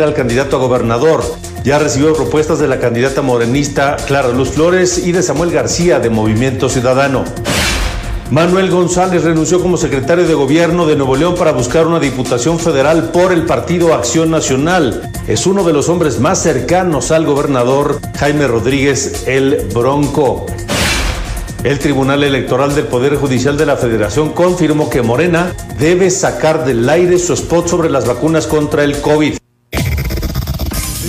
al candidato a gobernador. Ya recibió propuestas de la candidata morenista Clara Luz Flores y de Samuel García de Movimiento Ciudadano. Manuel González renunció como secretario de gobierno de Nuevo León para buscar una diputación federal por el Partido Acción Nacional. Es uno de los hombres más cercanos al gobernador Jaime Rodríguez el Bronco. El Tribunal Electoral del Poder Judicial de la Federación confirmó que Morena debe sacar del aire su spot sobre las vacunas contra el COVID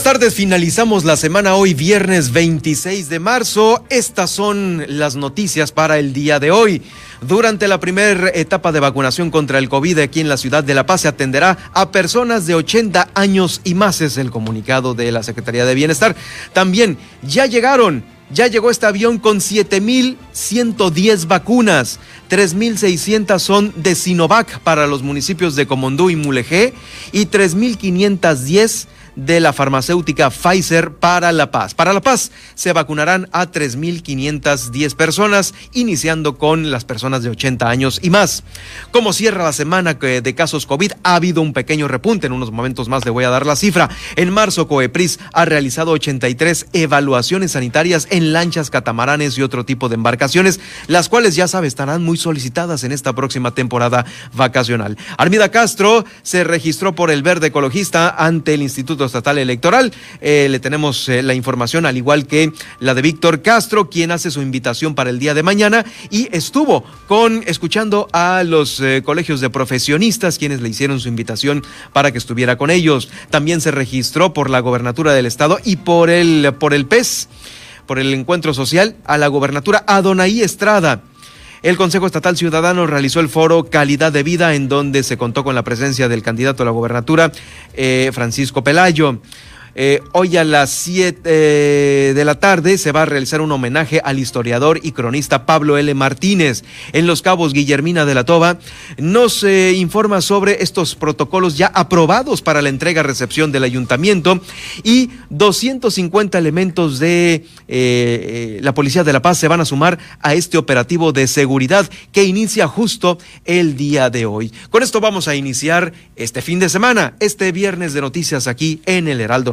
Buenas tardes, finalizamos la semana hoy, viernes 26 de marzo. Estas son las noticias para el día de hoy. Durante la primera etapa de vacunación contra el COVID aquí en la ciudad de La Paz se atenderá a personas de 80 años y más, es el comunicado de la Secretaría de Bienestar. También ya llegaron ya llegó este avión con 7.110 vacunas. 3.600 son de Sinovac para los municipios de Comondú y Mulegé y 3.510 de la farmacéutica Pfizer para La Paz. Para La Paz se vacunarán a 3.510 personas, iniciando con las personas de 80 años y más. Como cierra la semana de casos COVID, ha habido un pequeño repunte. En unos momentos más le voy a dar la cifra. En marzo, Coepris ha realizado 83 evaluaciones sanitarias en lanchas, catamaranes y otro tipo de embarcaciones, las cuales ya sabe estarán muy solicitadas en esta próxima temporada vacacional. Armida Castro se registró por el Verde Ecologista ante el Instituto Estatal Electoral. Eh, le tenemos eh, la información, al igual que la de Víctor Castro, quien hace su invitación para el día de mañana y estuvo con escuchando a los eh, colegios de profesionistas, quienes le hicieron su invitación para que estuviera con ellos. También se registró por la gobernatura del estado y por el, por el PES, por el encuentro social, a la gobernatura Adonai Estrada. El Consejo Estatal Ciudadano realizó el foro Calidad de Vida en donde se contó con la presencia del candidato a la gobernatura, eh, Francisco Pelayo. Eh, hoy a las 7 eh, de la tarde se va a realizar un homenaje al historiador y cronista Pablo L. Martínez. En Los Cabos, Guillermina de la Toba nos eh, informa sobre estos protocolos ya aprobados para la entrega-recepción del ayuntamiento y 250 elementos de la Policía de la Paz se van a sumar a este operativo de seguridad que inicia justo el día de hoy. Con esto vamos a iniciar este fin de semana, este viernes de noticias aquí en el Heraldo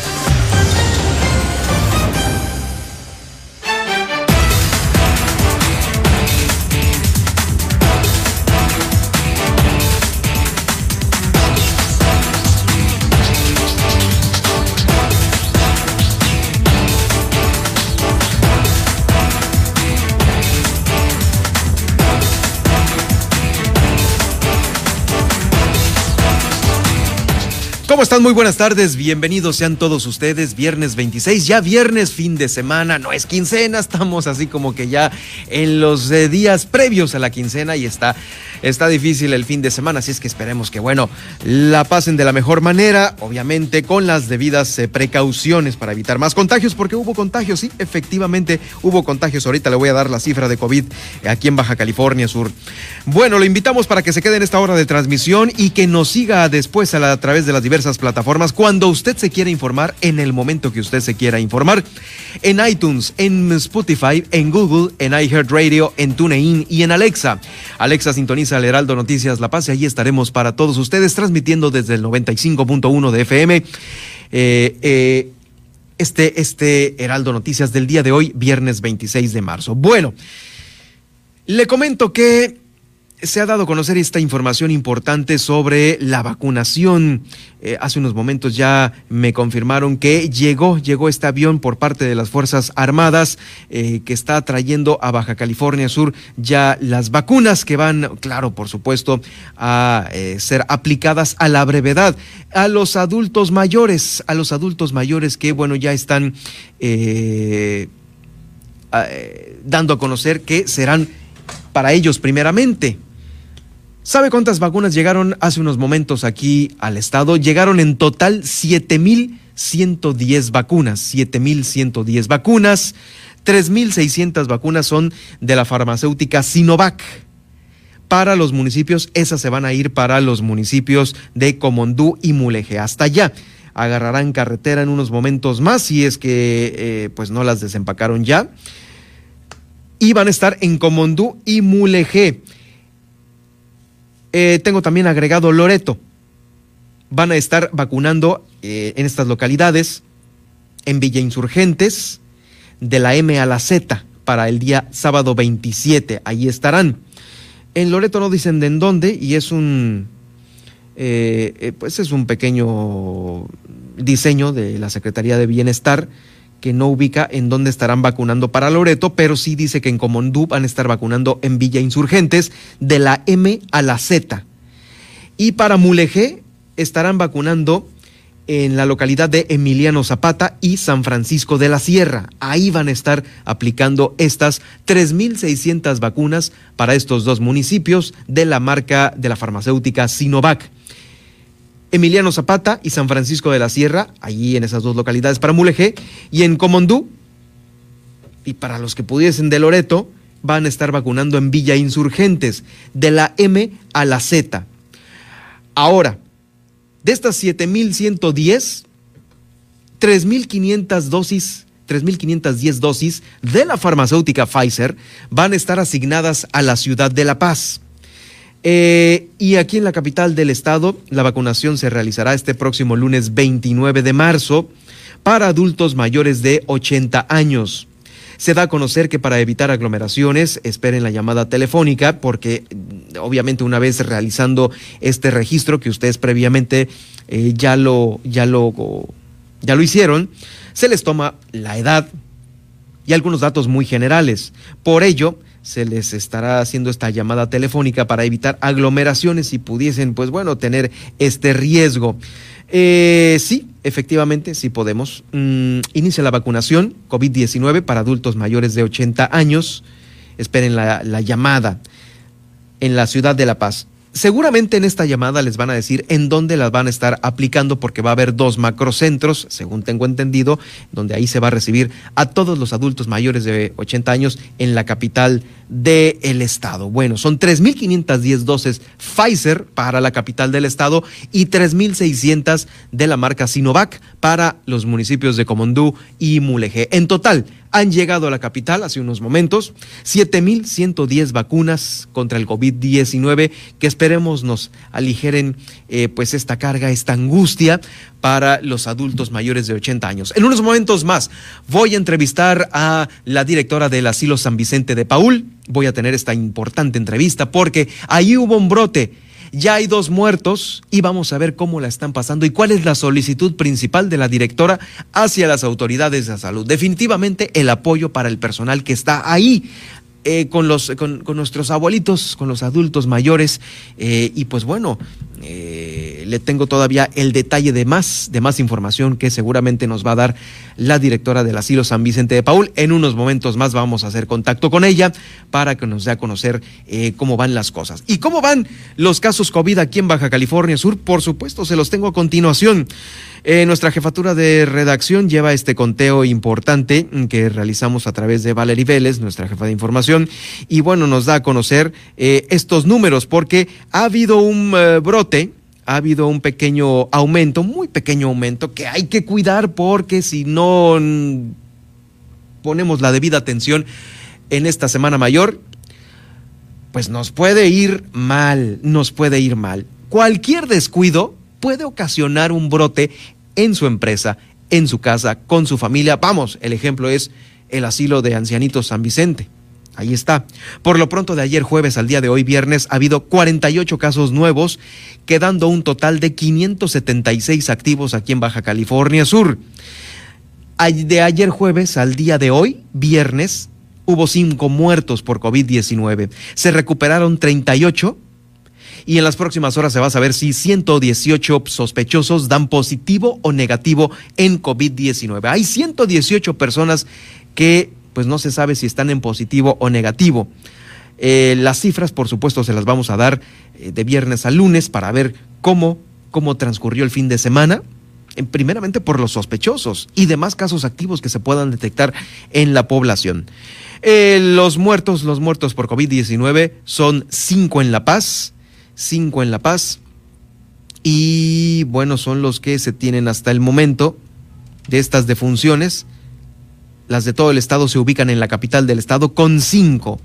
¿Cómo están? Muy buenas tardes, bienvenidos sean todos ustedes. Viernes 26, ya viernes, fin de semana, no es quincena, estamos así como que ya en los eh, días previos a la quincena y está, está difícil el fin de semana, así es que esperemos que, bueno, la pasen de la mejor manera, obviamente con las debidas eh, precauciones para evitar más contagios, porque hubo contagios, sí, efectivamente hubo contagios. Ahorita le voy a dar la cifra de COVID aquí en Baja California Sur. Bueno, lo invitamos para que se quede en esta hora de transmisión y que nos siga después a, a través de las diversas plataformas cuando usted se quiera informar en el momento que usted se quiera informar. En iTunes, en Spotify, en Google, en iHeartRadio, en TuneIn y en Alexa. Alexa sintoniza el Heraldo Noticias La Paz y ahí estaremos para todos ustedes transmitiendo desde el 95.1 de FM. Eh, eh, este, este Heraldo Noticias del día de hoy, viernes 26 de marzo. Bueno, le comento que se ha dado a conocer esta información importante sobre la vacunación. Eh, hace unos momentos ya me confirmaron que llegó, llegó este avión por parte de las Fuerzas Armadas eh, que está trayendo a Baja California Sur ya las vacunas que van, claro, por supuesto, a eh, ser aplicadas a la brevedad a los adultos mayores, a los adultos mayores que, bueno, ya están dando a conocer que serán para ellos primeramente. ¿Sabe cuántas vacunas llegaron hace unos momentos aquí al estado? Llegaron en total 7.110 vacunas, 7.110 vacunas, 3.600 vacunas son de la farmacéutica Sinovac. Para los municipios, esas se van a ir para los municipios de Comondú y Mulegé. Hasta allá agarrarán carretera en unos momentos más, si es que eh, pues no las desempacaron ya. Y van a estar en Comondú y Mulegé. Eh, tengo también agregado Loreto. Van a estar vacunando eh, en estas localidades, en Villa Insurgentes, de la M a la Z, para el día sábado 27. Ahí estarán. En Loreto no dicen de en dónde y es un, eh, pues es un pequeño diseño de la Secretaría de Bienestar que no ubica en dónde estarán vacunando para Loreto, pero sí dice que en Comondú van a estar vacunando en Villa Insurgentes de la M a la Z. Y para Mulegé estarán vacunando en la localidad de Emiliano Zapata y San Francisco de la Sierra. Ahí van a estar aplicando estas 3.600 vacunas para estos dos municipios de la marca de la farmacéutica Sinovac. Emiliano Zapata y San Francisco de la Sierra, allí en esas dos localidades para Mulegé, y en Comondú, y para los que pudiesen de Loreto, van a estar vacunando en Villa Insurgentes, de la M a la Z. Ahora, de estas 7.110, 3.500 dosis 3.510 dosis de la farmacéutica Pfizer van a estar asignadas a la ciudad de La Paz. Eh, y aquí en la capital del estado, la vacunación se realizará este próximo lunes 29 de marzo para adultos mayores de 80 años. Se da a conocer que para evitar aglomeraciones, esperen la llamada telefónica, porque mm, obviamente una vez realizando este registro que ustedes previamente eh, ya, lo, ya, lo, ya lo hicieron, se les toma la edad y algunos datos muy generales. Por ello, se les estará haciendo esta llamada telefónica para evitar aglomeraciones y pudiesen, pues bueno, tener este riesgo. Eh, sí, efectivamente, sí podemos. Mm, inicia la vacunación COVID-19 para adultos mayores de 80 años. Esperen la, la llamada en la ciudad de La Paz. Seguramente en esta llamada les van a decir en dónde las van a estar aplicando porque va a haber dos macrocentros, según tengo entendido, donde ahí se va a recibir a todos los adultos mayores de 80 años en la capital del estado. Bueno, son 3.510 dosis Pfizer para la capital del estado y 3.600 de la marca Sinovac para los municipios de Comondú y Mulegé. En total, han llegado a la capital hace unos momentos 7.110 vacunas contra el COVID-19 que esperemos nos aligeren eh, pues esta carga, esta angustia para los adultos mayores de 80 años. En unos momentos más voy a entrevistar a la directora del Asilo San Vicente de Paul. Voy a tener esta importante entrevista porque ahí hubo un brote ya hay dos muertos y vamos a ver cómo la están pasando y cuál es la solicitud principal de la directora hacia las autoridades de salud. Definitivamente el apoyo para el personal que está ahí. Eh, con, los, con, nuestros abuelitos, con los adultos mayores, eh, y pues bueno, eh, le tengo todavía el detalle de más, de más información que seguramente nos va a dar la directora del asilo San Vicente de Paul. En unos momentos más vamos a hacer contacto con ella para que nos dé a conocer eh, cómo van las cosas. ¿Y cómo van los casos COVID aquí en Baja California Sur? Por supuesto, se los tengo a continuación. Eh, nuestra jefatura de redacción lleva este conteo importante que realizamos a través de Valerie Vélez, nuestra jefa de información, y bueno, nos da a conocer estos números porque ha habido un brote ha habido un pequeño aumento, muy pequeño aumento, que hay que cuidar porque si no ponemos la debida atención en esta Semana Mayor, pues nos puede ir mal, nos puede ir mal. Cualquier descuido puede ocasionar un brote en su empresa, en su casa, con su familia. Vamos, el ejemplo es el asilo de ancianitos San Vicente. Ahí está. Por lo pronto de ayer jueves al día de hoy viernes ha habido 48 casos nuevos, quedando un total de 576 activos aquí en Baja California Sur. De ayer jueves al día de hoy viernes hubo cinco muertos por COVID-19. Se recuperaron 38 y en las próximas horas se va a saber si 118 sospechosos dan positivo o negativo en COVID-19. Hay 118 personas que pues no se sabe si están en positivo o negativo. Eh, las cifras, por supuesto, se las vamos a dar eh, de viernes a lunes para ver cómo, cómo transcurrió el fin de semana. primeramente por los sospechosos y demás casos activos que se puedan detectar en la población. Eh, los muertos, los muertos por COVID-19 son cinco en La Paz, cinco en La Paz. Y bueno, son los que se tienen hasta el momento de estas defunciones. Las de todo el estado se ubican en la capital del estado con cinco.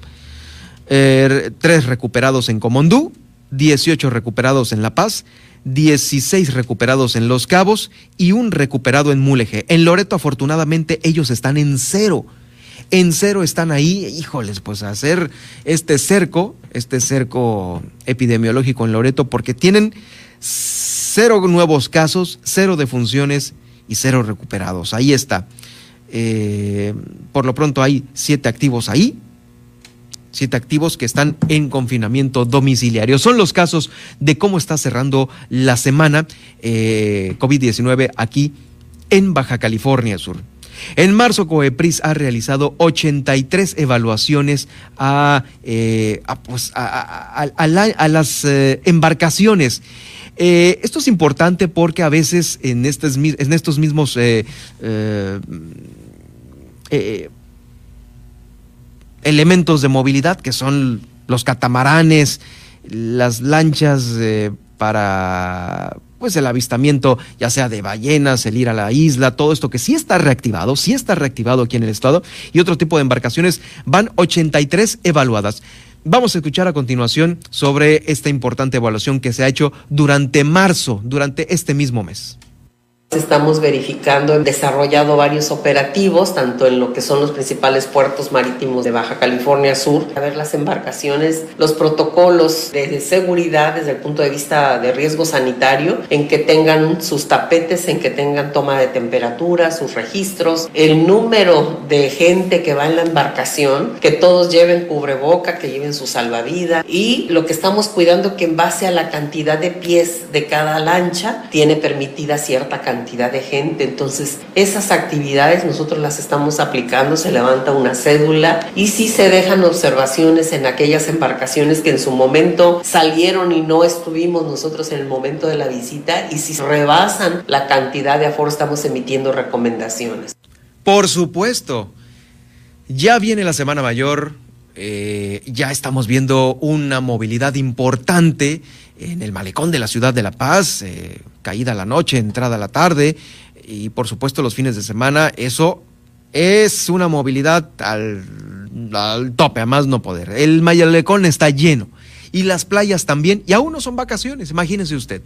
Er, tres recuperados en Comondú, 18 recuperados en La Paz, 16 recuperados en Los Cabos y un recuperado en Mulegé. En Loreto, afortunadamente, ellos están en cero. En cero están ahí, híjoles, pues hacer este cerco, este cerco epidemiológico en Loreto, porque tienen cero nuevos casos, cero defunciones y cero recuperados. Ahí está. Eh, por lo pronto hay siete activos ahí, siete activos que están en confinamiento domiciliario. Son los casos de cómo está cerrando la semana eh, COVID-19 aquí en Baja California Sur. En marzo, Coepris ha realizado 83 evaluaciones a, eh, pues, las embarcaciones esto es importante porque a veces en estos mismos eh, eh, elementos de movilidad, que son los catamaranes, las lanchas para pues el avistamiento ya sea de ballenas, el ir a la isla, todo esto que sí está reactivado, sí está reactivado aquí en el estado y otro tipo de embarcaciones van 83 evaluadas. Vamos a escuchar a continuación sobre esta importante evaluación que se ha hecho durante marzo, durante este mismo mes. Estamos verificando, hemos desarrollado varios operativos, tanto en lo que son los principales puertos marítimos de Baja California Sur, a ver las embarcaciones, los protocolos de seguridad desde el punto de vista de riesgo sanitario, en que tengan sus tapetes, en que tengan toma de temperatura, sus registros, el número de gente que va en la embarcación, que todos lleven cubreboca, que lleven su salvavidas y lo que estamos cuidando que en base a la cantidad de pies de cada lancha tiene permitida cierta cantidad cantidad de gente. Entonces, esas actividades nosotros las estamos aplicando, se levanta una cédula y si se dejan observaciones en aquellas embarcaciones que en su momento salieron y no estuvimos nosotros en el momento de la visita y si rebasan la cantidad de aforo estamos emitiendo recomendaciones. Por supuesto. Ya viene la Semana Mayor, eh, ya estamos viendo una movilidad importante en el malecón de la ciudad de La Paz, eh, caída la noche, entrada la tarde y por supuesto los fines de semana, eso es una movilidad al, al tope, a más no poder. El malecón está lleno y las playas también, y aún no son vacaciones, imagínese usted.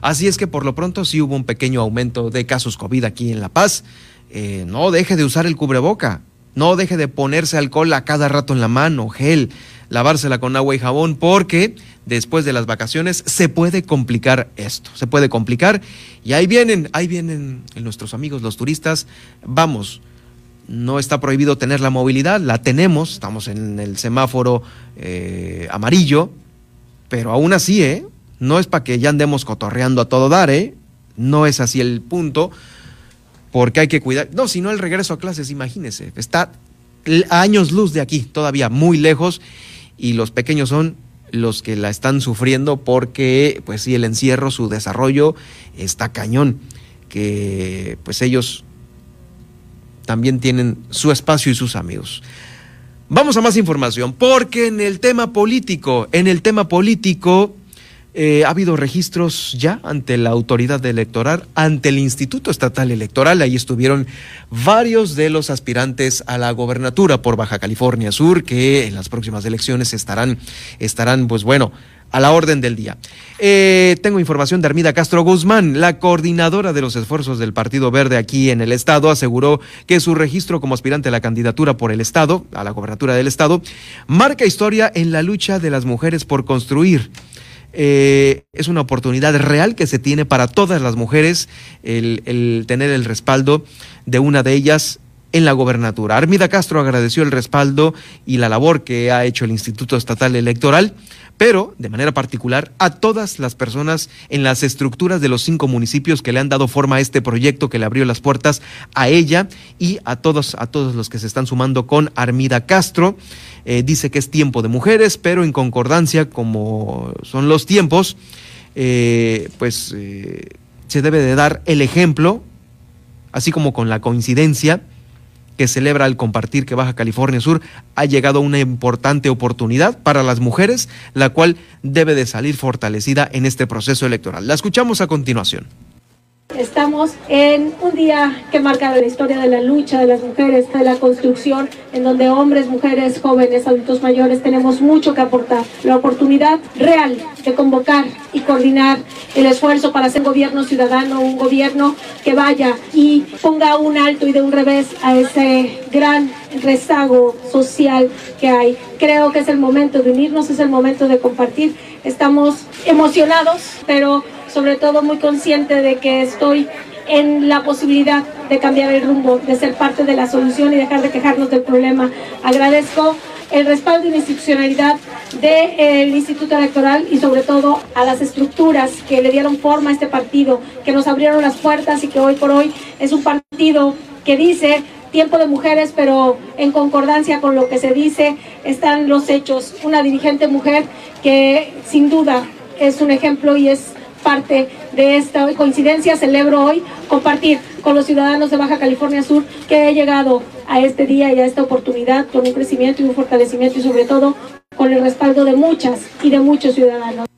Así es que por lo pronto sí hubo un pequeño aumento de casos COVID aquí en La Paz. Eh, no deje de usar el cubreboca, no deje de ponerse alcohol a cada rato en la mano, gel, lavársela con agua y jabón, porque después de las vacaciones se puede complicar esto, se puede complicar. Y ahí vienen, ahí vienen nuestros amigos los turistas. Vamos, no está prohibido tener la movilidad, la tenemos, estamos en el semáforo eh, amarillo, pero aún así, ¿eh? No es para que ya andemos cotorreando a todo dar, ¿eh? No es así el punto, porque hay que cuidar. No, si no el regreso a clases, imagínese, está años luz de aquí, todavía muy lejos, y los pequeños son los que la están sufriendo porque, pues sí, el encierro, su desarrollo está cañón, que pues ellos también tienen su espacio y sus amigos. Vamos a más información, porque en el tema político, en el tema político, eh, ha habido registros ya ante la autoridad electoral, ante el Instituto Estatal Electoral. Ahí estuvieron varios de los aspirantes a la gobernatura por Baja California Sur, que en las próximas elecciones estarán, estarán, pues bueno, a la orden del día. Eh, tengo información de Armida Castro Guzmán, la coordinadora de los esfuerzos del Partido Verde aquí en el Estado, aseguró que su registro como aspirante a la candidatura por el Estado, a la gobernatura del Estado, marca historia en la lucha de las mujeres por construir. Eh, es una oportunidad real que se tiene para todas las mujeres el, el tener el respaldo de una de ellas en la gobernatura. Armida Castro agradeció el respaldo y la labor que ha hecho el Instituto Estatal Electoral pero de manera particular a todas las personas en las estructuras de los cinco municipios que le han dado forma a este proyecto que le abrió las puertas a ella y a todos, a todos los que se están sumando con Armida Castro. Eh, dice que es tiempo de mujeres, pero en concordancia, como son los tiempos, eh, pues eh, se debe de dar el ejemplo, así como con la coincidencia que celebra el compartir que Baja California Sur ha llegado a una importante oportunidad para las mujeres, la cual debe de salir fortalecida en este proceso electoral. La escuchamos a continuación. Estamos en un día que marca la historia de la lucha de las mujeres, de la construcción, en donde hombres, mujeres, jóvenes, adultos mayores tenemos mucho que aportar. La oportunidad real de convocar y coordinar el esfuerzo para hacer gobierno ciudadano, un gobierno que vaya y ponga un alto y de un revés a ese gran rezago social que hay. Creo que es el momento de unirnos, es el momento de compartir. Estamos emocionados, pero sobre todo muy consciente de que estoy en la posibilidad de cambiar el rumbo, de ser parte de la solución y dejar de quejarnos del problema. Agradezco el respaldo y institucionalidad del Instituto Electoral y sobre todo a las estructuras que le dieron forma a este partido, que nos abrieron las puertas y que hoy por hoy es un partido que dice tiempo de mujeres, pero en concordancia con lo que se dice están los hechos. Una dirigente mujer que sin duda es un ejemplo y es parte de esta coincidencia, celebro hoy compartir con los ciudadanos de Baja California Sur que he llegado a este día y a esta oportunidad con un crecimiento y un fortalecimiento y sobre todo con el respaldo de muchas y de muchos ciudadanos.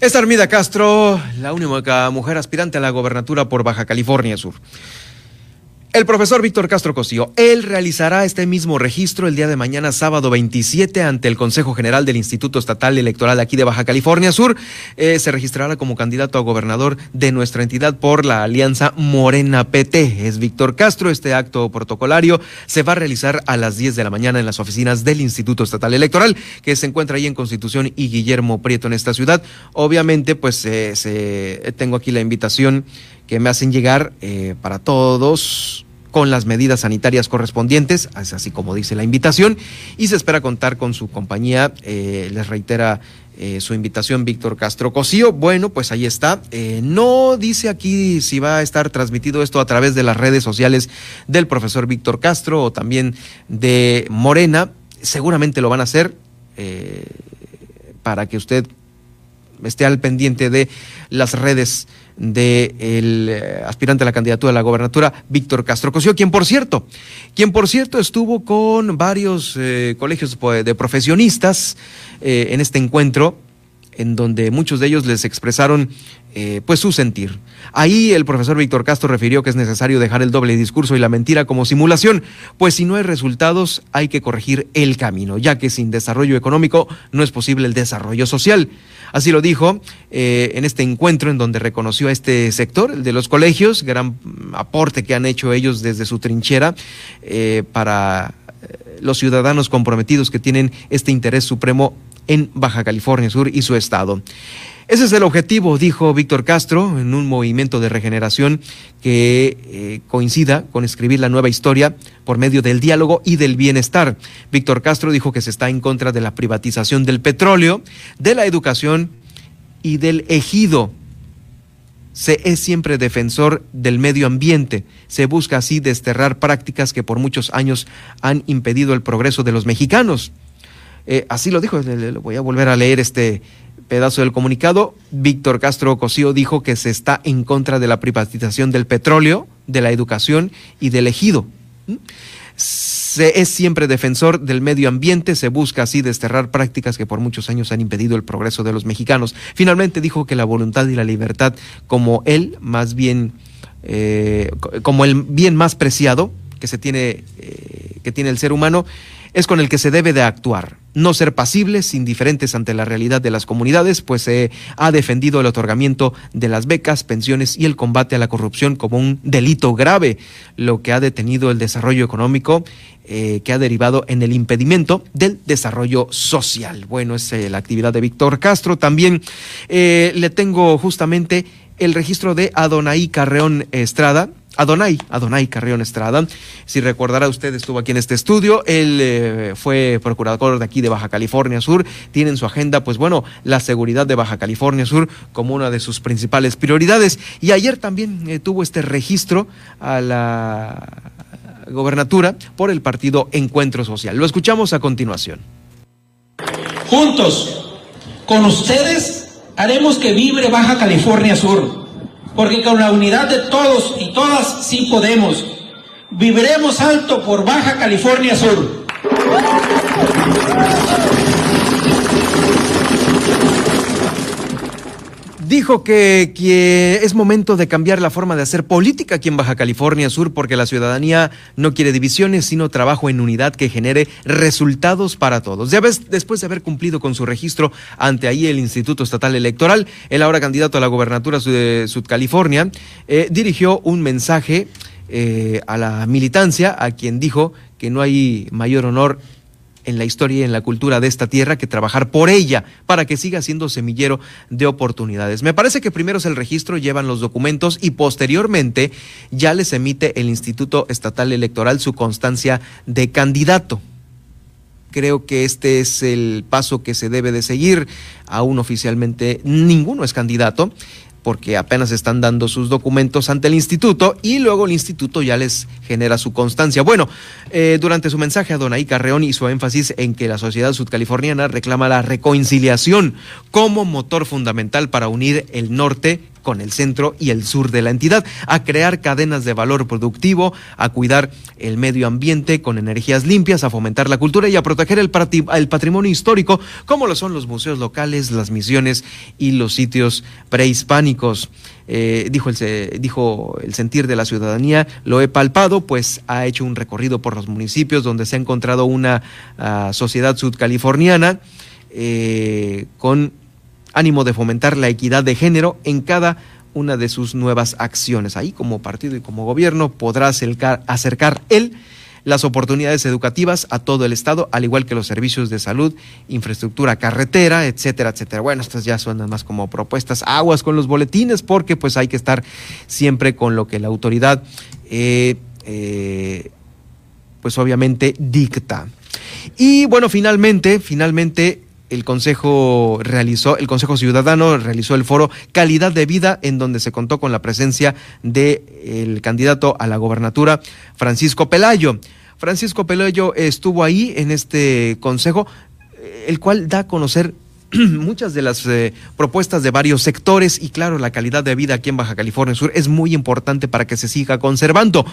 Es Armida Castro, la única mujer aspirante a la gobernatura por Baja California Sur. El profesor Víctor Castro Cosío, él realizará este mismo registro el día de mañana, sábado 27, ante el Consejo General del Instituto Estatal Electoral aquí de Baja California Sur. Eh, se registrará como candidato a gobernador de nuestra entidad por la alianza Morena PT. Es Víctor Castro. Este acto protocolario se va a realizar a las 10 de la mañana en las oficinas del Instituto Estatal Electoral, que se encuentra ahí en Constitución y Guillermo Prieto en esta ciudad. Obviamente, pues eh, se, tengo aquí la invitación que me hacen llegar eh, para todos con las medidas sanitarias correspondientes, es así como dice la invitación, y se espera contar con su compañía, eh, les reitera eh, su invitación Víctor Castro Cosío. Bueno, pues ahí está. no dice aquí si va a estar transmitido esto a través de las redes sociales del profesor Víctor Castro o también de Morena. Seguramente lo van a hacer para que usted esté al pendiente de las redes del eh, aspirante a la candidatura a la gobernatura, Víctor Castro Cosío, quien por cierto, quien por cierto estuvo con varios eh, colegios de profesionistas eh, en este encuentro, en donde muchos de ellos les expresaron pues su sentir. Ahí el profesor Víctor Castro refirió que es necesario dejar el doble discurso y la mentira como simulación, pues si no hay resultados hay que corregir el camino, ya que sin desarrollo económico no es posible el desarrollo social. Así lo dijo eh, en este encuentro en donde reconoció a este sector, el de los colegios, gran aporte que han hecho ellos desde su trinchera eh, para eh, los ciudadanos comprometidos que tienen este interés supremo en Baja California Sur y su estado. Ese es el objetivo, dijo Víctor Castro, en un movimiento de regeneración que eh, coincida con escribir la nueva historia por medio del diálogo y del bienestar. Víctor Castro dijo que se está en contra de la privatización del petróleo, de la educación y del ejido. Se es siempre defensor del medio ambiente. Se busca así desterrar prácticas que por muchos años han impedido el progreso de los mexicanos. Eh, así lo dijo, le, voy a volver a leer este, pedazo del comunicado, Víctor Castro Cosío dijo que se está en contra de la privatización del petróleo, de la educación y del ejido. Se es siempre defensor del medio ambiente, se busca así desterrar prácticas que por muchos años han impedido el progreso de los mexicanos. Finalmente dijo que la voluntad y la libertad, como él, más bien, eh, como el bien más preciado que se tiene, eh, que tiene el ser humano, es con el que se debe de actuar. No ser pasibles, indiferentes ante la realidad de las comunidades, pues se ha defendido el otorgamiento de las becas, pensiones y el combate a la corrupción como un delito grave, lo que ha detenido el desarrollo económico eh, que ha derivado en el impedimento del desarrollo social. Bueno, es eh, la actividad de Víctor Castro. También eh, le tengo justamente el registro de Adonai Carreón Estrada, Adonai, Adonai Carrión Estrada. Si recordará usted, estuvo aquí en este estudio. Él eh, fue procurador de aquí de Baja California Sur. Tiene en su agenda, pues bueno, la seguridad de Baja California Sur como una de sus principales prioridades. Y ayer también eh, tuvo este registro a la gobernatura por el partido Encuentro Social. Lo escuchamos a continuación. Juntos, con ustedes, haremos que vibre Baja California Sur porque con la unidad de todos y todas sí podemos. Viviremos alto por Baja California Sur. Dijo que, es momento de cambiar la forma de hacer política aquí en Baja California Sur porque la ciudadanía no quiere divisiones, sino trabajo en unidad que genere resultados para todos. Ya ves, después de haber cumplido con su registro ante ahí el Instituto Estatal Electoral, el ahora candidato a la gobernatura de Sudcalifornia eh, dirigió un mensaje eh, a la militancia, a quien dijo que no hay mayor honor en la historia y en la cultura de esta tierra que trabajar por ella para que siga siendo semillero de oportunidades. Me parece que primero es el registro, llevan los documentos y posteriormente ya les emite el Instituto Estatal Electoral su constancia de candidato. Creo que este es el paso que se debe de seguir. Aún oficialmente ninguno es candidato porque apenas están dando sus documentos ante el instituto y luego el instituto ya les genera su constancia. Bueno, eh, durante su mensaje a Donaí Carreón hizo énfasis en que la sociedad sudcaliforniana reclama la reconciliación como motor fundamental para unir el norte con el centro y el sur de la entidad, a crear cadenas de valor productivo, a cuidar el medio ambiente con energías limpias, a fomentar la cultura y a proteger el, patrimonio histórico, como lo son los museos locales, las misiones y los sitios prehispánicos. Eh, dijo, el, dijo el sentir de la ciudadanía, lo he palpado, pues ha hecho un recorrido por los municipios donde se ha encontrado una uh, sociedad sudcaliforniana eh, con ánimo de fomentar la equidad de género en cada una de sus nuevas acciones. Ahí como partido y como gobierno podrá acercar, acercar él las oportunidades educativas a todo el Estado, al igual que los servicios de salud, infraestructura carretera, etcétera, etcétera. Bueno, estas ya suenan más como propuestas, aguas con los boletines, porque pues hay que estar siempre con lo que la autoridad, eh, eh, pues obviamente dicta. Y bueno, finalmente, finalmente el Consejo realizó, el Consejo Ciudadano realizó el foro Calidad de Vida, en donde se contó con la presencia del el candidato a la gobernatura, Francisco Pelayo. Francisco Pelayo estuvo ahí en este consejo, el cual da a conocer muchas de las eh, propuestas de varios sectores y claro, la calidad de vida aquí en Baja California Sur es muy importante para que se siga conservando.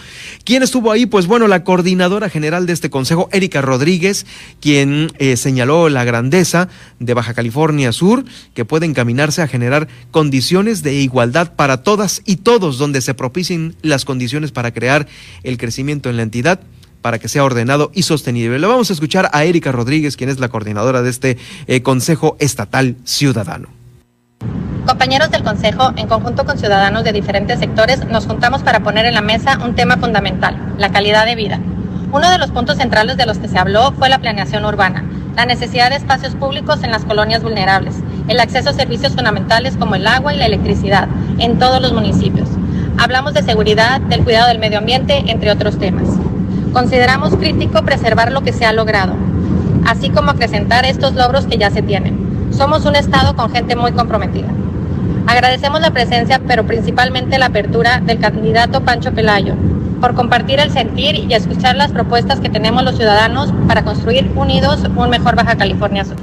¿Quién estuvo ahí? Pues bueno, la coordinadora general de este consejo, Erika Rodríguez, quien eh, señaló la grandeza de Baja California Sur, que puede encaminarse a generar condiciones de igualdad para todas y todos, donde se propicien las condiciones para crear el crecimiento en la entidad para que sea ordenado y sostenible. Le vamos a escuchar a Erika Rodríguez, quien es la coordinadora de este eh, Consejo Estatal Ciudadano. Compañeros del Consejo, en conjunto con ciudadanos de diferentes sectores, nos juntamos para poner en la mesa un tema fundamental, la calidad de vida. Uno de los puntos centrales de los que se habló fue la planeación urbana, la necesidad de espacios públicos en las colonias vulnerables, el acceso a servicios fundamentales como el agua y la electricidad en todos los municipios. Hablamos de seguridad, del cuidado del medio ambiente, entre otros temas. Consideramos crítico preservar lo que se ha logrado, así como acrecentar estos logros que ya se tienen. Somos un Estado con gente muy comprometida. Agradecemos la presencia, pero principalmente la apertura del candidato Pancho Pelayo, por compartir el sentir y escuchar las propuestas que tenemos los ciudadanos para construir unidos un mejor Baja California Sur.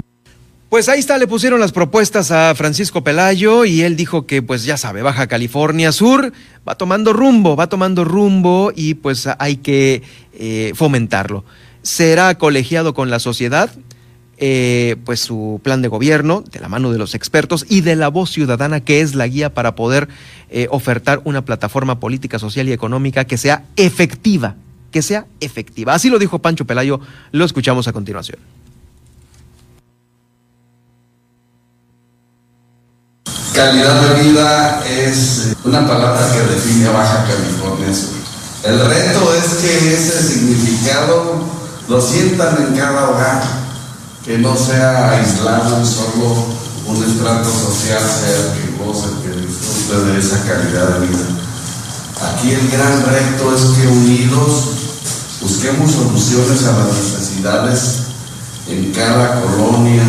Pues ahí está, le pusieron las propuestas a Francisco Pelayo y él dijo que pues ya sabe, Baja California Sur va tomando rumbo, va tomando rumbo y pues hay que eh, fomentarlo. Será colegiado con la sociedad, eh, pues su plan de gobierno, de la mano de los expertos y de la voz ciudadana, que es la guía para poder eh, ofertar una plataforma política, social y económica que sea efectiva que sea efectiva. Así lo dijo Pancho Pelayo, lo escuchamos a continuación. Calidad de vida es una palabra que define a Baja California. El reto es que ese significado lo sientan en cada hogar, que no sea aislado y solo un estrato social sea el que goce, el que disfrute de esa calidad de vida. Aquí el gran reto es que unidos busquemos soluciones a las necesidades en cada colonia,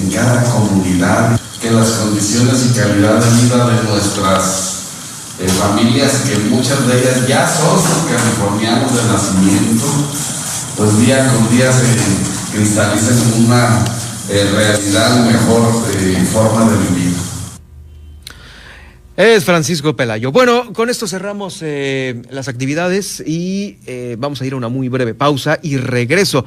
en cada comunidad, que las condiciones y calidad de vida de nuestras eh, familias, que muchas de ellas ya son californianos de nacimiento, pues día con día se cristalicen en una eh, realidad mejor eh, forma de vivir. Es Francisco Pelayo. Bueno, con esto cerramos eh, las actividades y eh, vamos a ir a una muy breve pausa y regreso.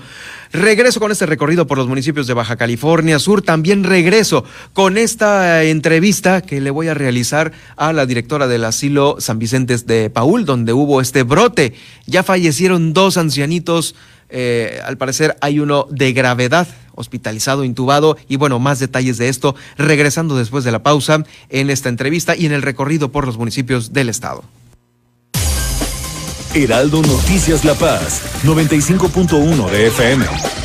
Regreso con este recorrido por los municipios de Baja California Sur. También regreso con esta entrevista que le voy a realizar a la directora del asilo San Vicente de Paul, donde hubo este brote. Ya fallecieron dos ancianitos. Eh, al parecer hay uno de gravedad hospitalizado, intubado y bueno, más detalles de esto regresando después de la pausa en esta entrevista y en el recorrido por los municipios del estado. Heraldo Noticias La Paz, 95.1 de FM.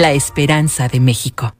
la esperanza de México.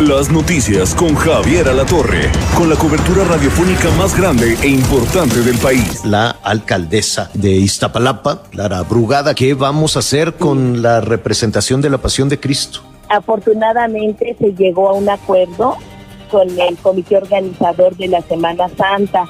Las noticias con Javier Alatorre, con la cobertura radiofónica más grande e importante del país. La alcaldesa de Iztapalapa, Lara Brugada, ¿qué vamos a hacer con la representación de la Pasión de Cristo? Afortunadamente se llegó a un acuerdo con el comité organizador de la Semana Santa.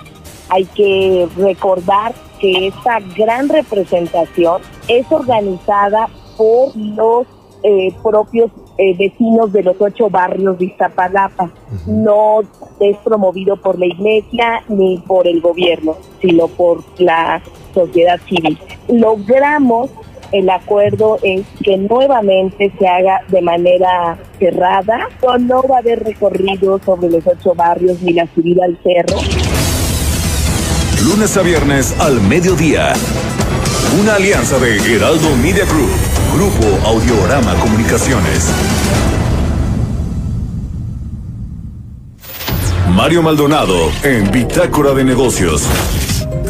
Hay que recordar que esta gran representación es organizada por los eh, propios eh, vecinos de los ocho barrios de Iztapalapa. No es promovido por la iglesia ni por el gobierno, sino por la sociedad civil. Logramos el acuerdo es que nuevamente se haga de manera cerrada, no va a haber recorrido sobre los ocho barrios ni la subida al cerro. Lunes a viernes al mediodía. Una alianza de Heraldo Media Group, Grupo Audiorama Comunicaciones. Mario Maldonado en Bitácora de Negocios.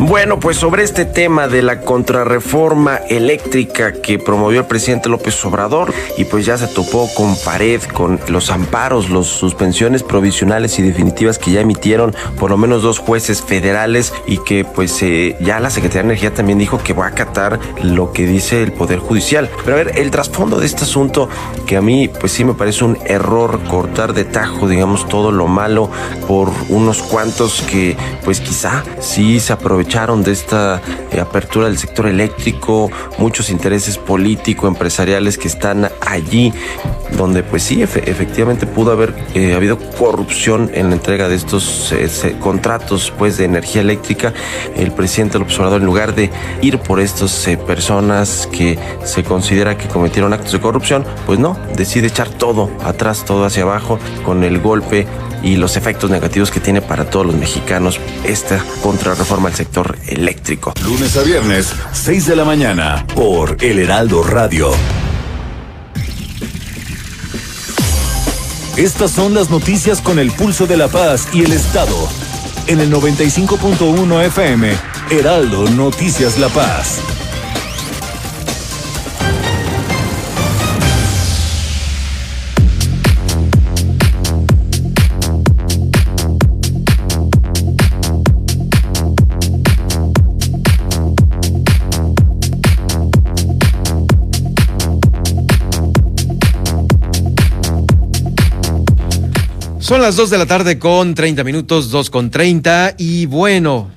Bueno, pues sobre este tema de la contrarreforma eléctrica que promovió el presidente López Obrador y pues ya se topó con pared, con los amparos, las suspensiones provisionales y definitivas que ya emitieron por lo menos dos jueces federales y que pues eh, ya la Secretaría de Energía también dijo que va a acatar lo que dice el Poder Judicial. Pero a ver, el trasfondo de este asunto que a mí pues sí me parece un error cortar de tajo, digamos, todo lo malo por unos cuantos que pues quizá sí se aprovecharon de esta eh, apertura del sector eléctrico, muchos intereses político-empresariales que están allí, donde pues sí, efectivamente pudo haber eh, habido corrupción en la entrega de estos eh, contratos pues de energía eléctrica. El presidente del observador, en lugar de ir por estas personas que se considera que cometieron actos de corrupción, pues no, decide echar todo atrás, todo hacia abajo, con el golpe y los efectos negativos que tiene para todos los mexicanos esta contrarreforma al eléctrico. Lunes a viernes, 6 de la mañana, por El Heraldo Radio. Estas son las noticias con el pulso de la paz y el Estado. En el 95.1 FM, Heraldo Noticias La Paz. Son las 2 de la tarde con 30 minutos, 2 con 30 y bueno,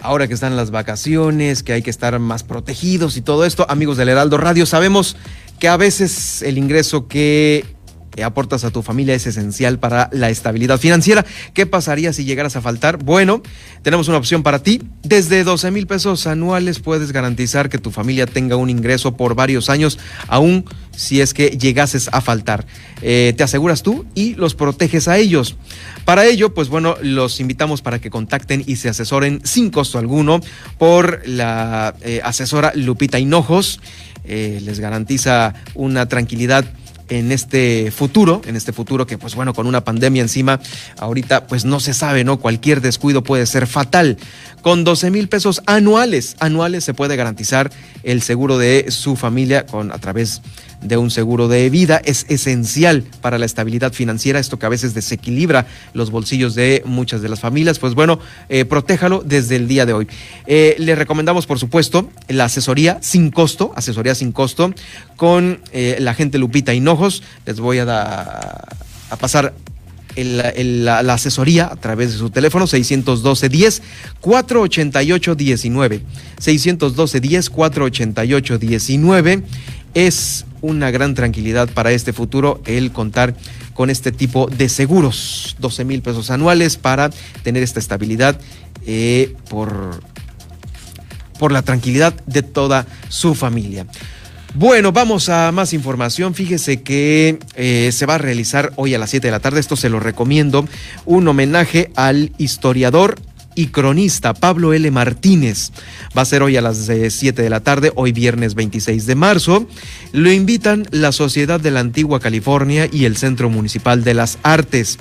ahora que están las vacaciones, que hay que estar más protegidos y todo esto, amigos del Heraldo Radio, sabemos que a veces el ingreso que aportas a tu familia es esencial para la estabilidad financiera. ¿Qué pasaría si llegaras a faltar? Bueno, tenemos una opción para ti. Desde 12 mil pesos anuales puedes garantizar que tu familia tenga un ingreso por varios años, aún si es que llegases a faltar. Eh, te aseguras tú y los proteges a ellos. Para ello, pues bueno, los invitamos para que contacten y se asesoren sin costo alguno por la eh, asesora Lupita Hinojos. Eh, les garantiza una tranquilidad en este futuro, en este futuro que pues bueno, con una pandemia encima, ahorita pues no se sabe, ¿no? Cualquier descuido puede ser fatal. Con 12 mil pesos anuales, anuales se puede garantizar el seguro de su familia con a través de un seguro de vida es esencial para la estabilidad financiera, esto que a veces desequilibra los bolsillos de muchas de las familias. Pues bueno, eh, protéjalo desde el día de hoy. Eh, le recomendamos, por supuesto, la asesoría sin costo, asesoría sin costo, con eh, la gente Lupita Hinojos. Les voy a, a pasar la, asesoría a través de su teléfono 612 10 488 19 612 10 488 19 es una gran tranquilidad para este futuro el contar con este tipo de seguros, 12 mil pesos anuales para tener esta estabilidad eh, por, por la tranquilidad de toda su familia. Bueno, vamos a más información. Fíjese que eh, se va a realizar hoy a las 7 de la tarde, esto se lo recomiendo, un homenaje al historiador y cronista Pablo L. Martínez. Va a ser hoy a las 7 eh, de la tarde, hoy viernes 26 de marzo. Lo invitan la Sociedad de la Antigua California y el Centro Municipal de las Artes.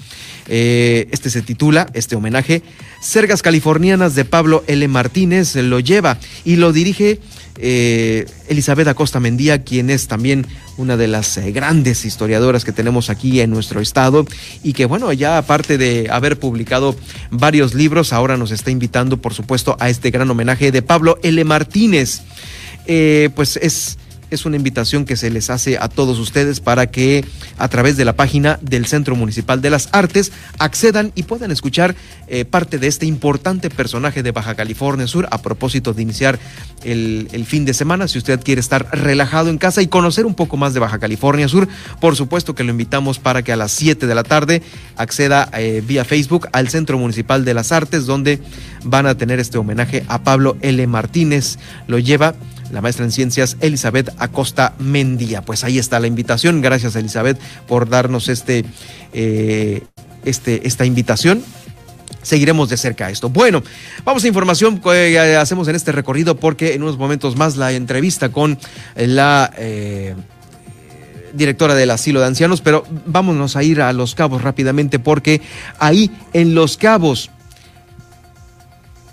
Eh, este se titula, este homenaje, Sergas Californianas de Pablo L. Martínez, lo lleva y lo dirige eh, Elizabeth Acosta Mendía, quien es también una de las eh, grandes historiadoras que tenemos aquí en nuestro estado y que bueno, ya aparte de haber publicado varios libros, ahora nos está invitando por supuesto a este gran homenaje de Pablo L. Martínez. Eh, pues es es una invitación que se les hace a todos ustedes para que a través de la página del Centro Municipal de las Artes accedan y puedan escuchar eh, parte de este importante personaje de Baja California Sur a propósito de iniciar el, fin de semana. Si usted quiere estar relajado en casa y conocer un poco más de Baja California Sur, por supuesto que lo invitamos para que a las 7 de la tarde acceda eh, vía Facebook al Centro Municipal de las Artes donde van a tener este homenaje a Pablo L. Martínez. Lo lleva la maestra en ciencias Elizabeth Acosta Mendía. Pues ahí está la invitación. Gracias Elizabeth por darnos este, eh, este, esta invitación seguiremos de cerca esto. Bueno, vamos a información que hacemos en este recorrido porque en unos momentos más la entrevista con la eh, directora del asilo de ancianos, pero vámonos a ir a Los Cabos rápidamente porque ahí en Los Cabos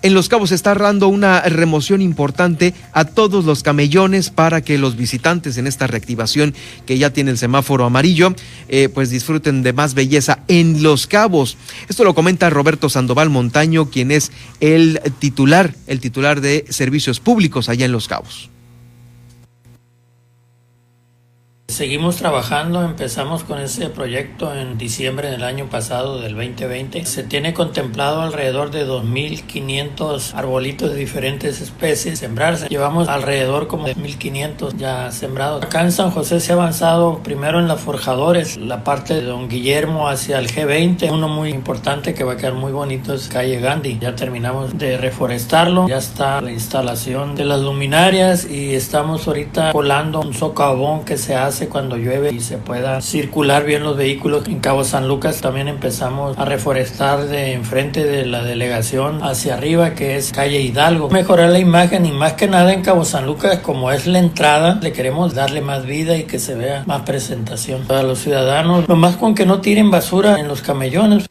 en Los Cabos se está dando una remoción importante a todos los camellones para que los visitantes en esta reactivación que ya tiene el semáforo amarillo, eh, pues disfruten de más belleza en Los Cabos. Esto lo comenta Roberto Sandoval Montaño, quien es el titular, el titular de servicios públicos allá en Los Cabos. Seguimos trabajando, empezamos con ese proyecto en diciembre del año pasado, del 2020. Se tiene contemplado alrededor de 2.500 arbolitos de diferentes especies sembrarse. Llevamos alrededor como de 1.500 ya sembrados. Acá en San José se ha avanzado primero en las forjadores, la parte de Don Guillermo hacia el G20. Uno muy importante que va a quedar muy bonito es Calle Gandhi. Ya terminamos de reforestarlo, ya está la instalación de las luminarias y estamos ahorita colando un socavón que se hace cuando llueve y se pueda circular bien los vehículos. En Cabo San Lucas también empezamos a reforestar de enfrente de la delegación hacia arriba, que es calle Hidalgo. Mejorar la imagen y más que nada en Cabo San Lucas, como es la entrada, le queremos darle más vida y que se vea más presentación para los ciudadanos. Lo más con que no tiren basura en los camellones.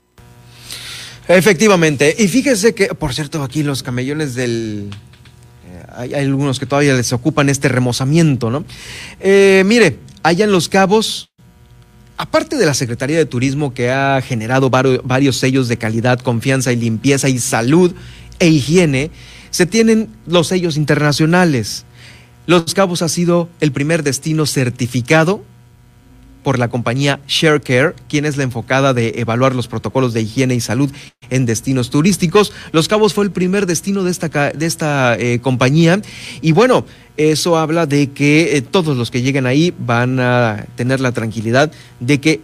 Efectivamente. Y fíjese que, por cierto, aquí los camellones del... eh, hay, hay algunos que todavía les ocupan este remozamiento, ¿no? Eh, mire, allá en Los Cabos, aparte de la Secretaría de Turismo que ha generado vario- varios sellos de calidad, confianza y limpieza y salud e higiene, se tienen los sellos internacionales. Los Cabos ha sido el primer destino certificado por la compañía ShareCare, quien es la enfocada de evaluar los protocolos de higiene y salud en destinos turísticos. Los Cabos fue el primer destino de esta, de esta eh, compañía y bueno, eso habla de que eh, todos los que lleguen ahí van a tener la tranquilidad de que,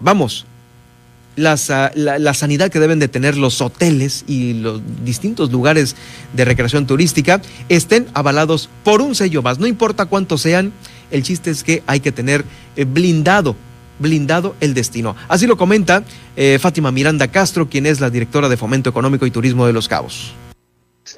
vamos, la, sa- la- la sanidad que deben de tener los hoteles y los distintos lugares de recreación turística estén avalados por un sello más, no importa cuántos sean, el chiste es que hay que tener blindado, blindado el destino. Así lo comenta eh, Fátima Miranda Castro, quien es la directora de Fomento Económico y Turismo de Los Cabos.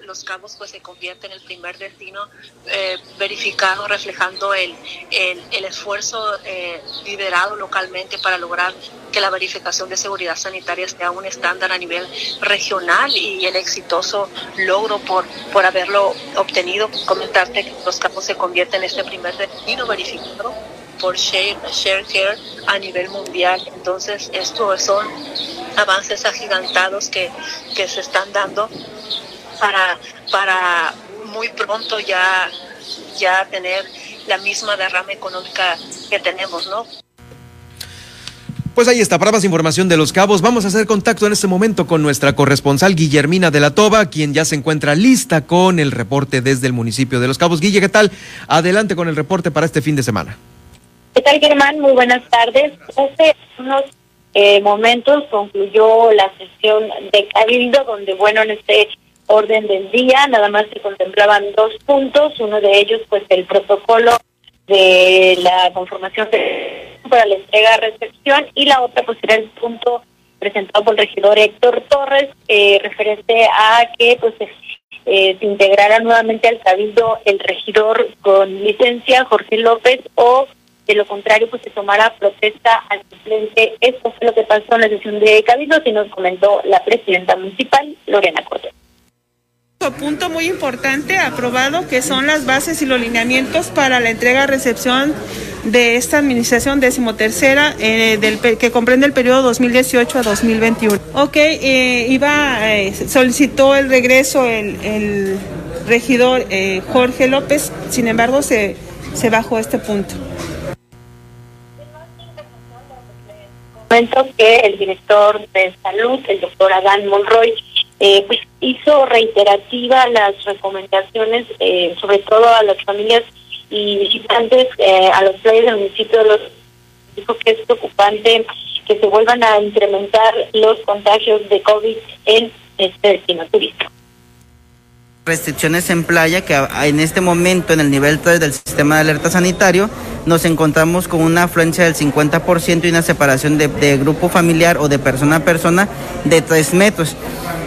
Los Cabos pues se convierte en el primer destino eh, verificado, reflejando el, el, esfuerzo eh, liderado localmente para lograr que la verificación de seguridad sanitaria sea un estándar a nivel regional y el exitoso logro por, por haberlo obtenido. Comentarte que Los Cabos se convierte en este primer destino verificado por Share, ShareCare a nivel mundial. Entonces, estos son avances agigantados que, que se están dando para, para muy pronto ya, ya tener la misma derrama económica que tenemos, ¿no? Pues ahí está, para más información de Los Cabos, vamos a hacer contacto en este momento con nuestra corresponsal Guillermina de la Toba, quien ya se encuentra lista con el reporte desde el municipio de Los Cabos. Guille, ¿qué tal? Adelante con el reporte para este fin de semana. ¿Qué tal, Germán? Muy buenas tardes. Hace unos eh, momentos concluyó la sesión de Cabildo, donde, bueno, en este orden del día nada más se contemplaban dos puntos. Uno de ellos, pues, el protocolo de la conformación para la entrega-recepción y la otra, pues, era el punto presentado por el regidor Héctor Torres, eh, referente a que, pues, eh, se integrara nuevamente al Cabildo el regidor con licencia, Jorge López, o de lo contrario, pues se tomara protesta al suplente. Esto fue lo que pasó en la sesión de Cabildo, y nos comentó la presidenta municipal, Lorena Cortés. Punto muy importante aprobado que son las bases y los lineamientos para la entrega-recepción de esta administración decimotercera eh, que comprende el periodo 2018 a 2021. Ok, eh, iba, eh, solicitó el regreso el, el regidor eh, Jorge López, sin embargo se, se bajó este punto. Comento que el director de salud, el doctor Adán Monroy, eh, pues hizo reiterativa las recomendaciones, eh, sobre todo a las familias y visitantes eh, a los playas del municipio de los dijo que es preocupante que se vuelvan a incrementar los contagios de COVID en este destino turístico. Restricciones en playa que en este momento en el nivel 3 del sistema de alerta sanitario nos encontramos con una afluencia del 50% y una separación de grupo familiar o de persona a persona de 3 metros.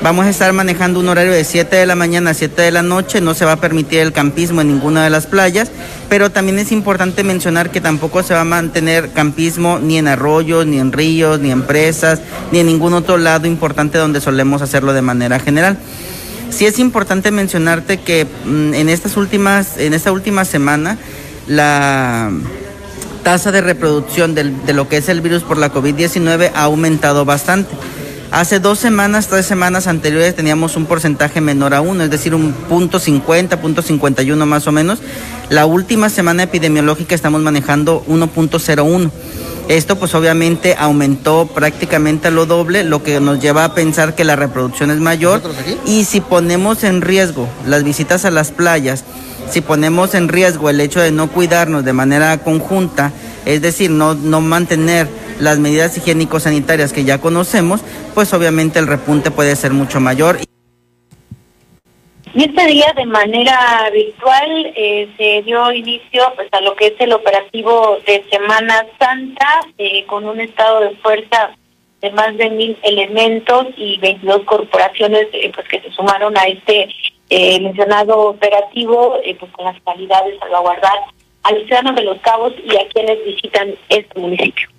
Vamos a estar manejando un horario de 7 de la mañana a 7 de la noche, no se va a permitir el campismo en ninguna de las playas, pero también es importante mencionar que tampoco se va a mantener campismo ni en arroyos, ni en ríos, ni en presas, ni en ningún otro lado importante donde solemos hacerlo de manera general. Sí es importante mencionarte que mm, en estas últimas, en esta última semana, la tasa de reproducción del- de lo que es el virus por la COVID-19 ha aumentado bastante. Hace dos semanas, tres semanas anteriores teníamos un porcentaje menor a uno, es decir, un punto 50, punto 51 más o menos. La última semana epidemiológica estamos manejando 1.01. Esto pues obviamente aumentó prácticamente a lo doble, lo que nos lleva a pensar que la reproducción es mayor. Y si ponemos en riesgo las visitas a las playas, si ponemos en riesgo el hecho de no cuidarnos de manera conjunta, es decir, no, no mantener las medidas higiénico-sanitarias que ya conocemos, pues obviamente el repunte puede ser mucho mayor. Y este día de manera virtual eh, se dio inicio pues a lo que es el operativo de Semana Santa eh, con un estado de fuerza de más de mil elementos y 22 corporaciones eh, pues que se sumaron a este mencionado operativo pues con las calidades salvaguardar a los ciudadanos de Los Cabos y a quienes visitan este municipio